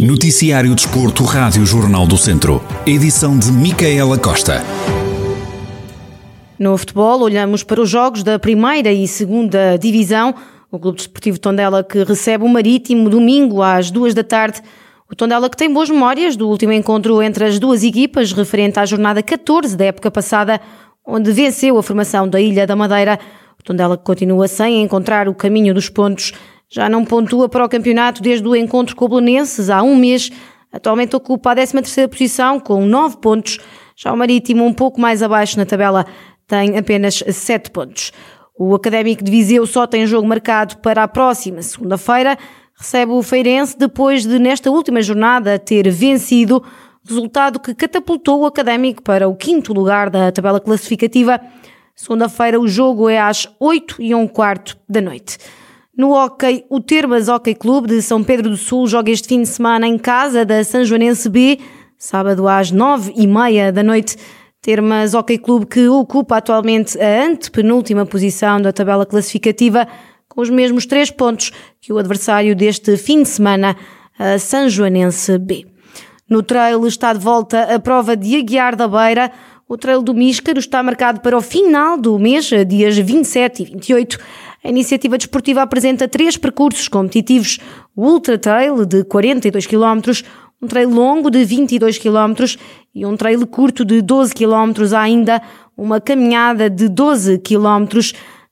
Noticiário Desporto, Rádio Jornal do Centro. Edição de Micaela Costa. No futebol, olhamos para os jogos da primeira e segunda divisão. O Clube Desportivo Tondela que recebe o Marítimo domingo às duas da tarde. O Tondela que tem boas memórias do último encontro entre as duas equipas, referente à jornada 14 da época passada, onde venceu a formação da Ilha da Madeira. O Tondela que continua sem encontrar o caminho dos pontos já não pontua para o campeonato desde o encontro com o Belenenses há um mês. Atualmente ocupa a 13ª posição com 9 pontos. Já o Marítimo um pouco mais abaixo na tabela tem apenas 7 pontos. O Académico de Viseu só tem jogo marcado para a próxima segunda-feira. Recebe o Feirense depois de, nesta última jornada, ter vencido, resultado que catapultou o Académico para o quinto lugar da tabela classificativa. Segunda-feira o jogo é às 8 e um quarto da noite. No hockey, o Termas Hockey Clube de São Pedro do Sul joga este fim de semana em casa da São Joanense B, sábado às nove e meia da noite. Termas Hockey Clube que ocupa atualmente a antepenúltima posição da tabela classificativa, com os mesmos três pontos que o adversário deste fim de semana, a São Joanense B. No trail está de volta a prova de Aguiar da Beira. O trail do Míscaro está marcado para o final do mês, dias 27 e 28. A iniciativa desportiva apresenta três percursos competitivos: o Ultra Trail de 42 km, um trail longo de 22 km e um trail curto de 12 km. Ainda uma caminhada de 12 km.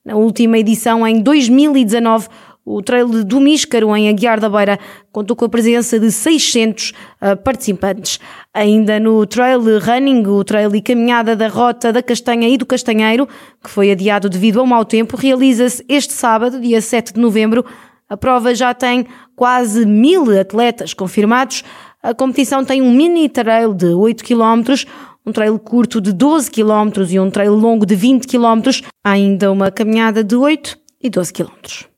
Na última edição, em 2019, o trail do Míscaro, em Aguiar da Beira, contou com a presença de 600 uh, participantes. Ainda no trail running, o trail e caminhada da Rota da Castanha e do Castanheiro, que foi adiado devido ao mau tempo, realiza-se este sábado, dia 7 de novembro. A prova já tem quase mil atletas confirmados. A competição tem um mini trail de 8 km, um trail curto de 12 km e um trail longo de 20 km, ainda uma caminhada de 8 e 12 km.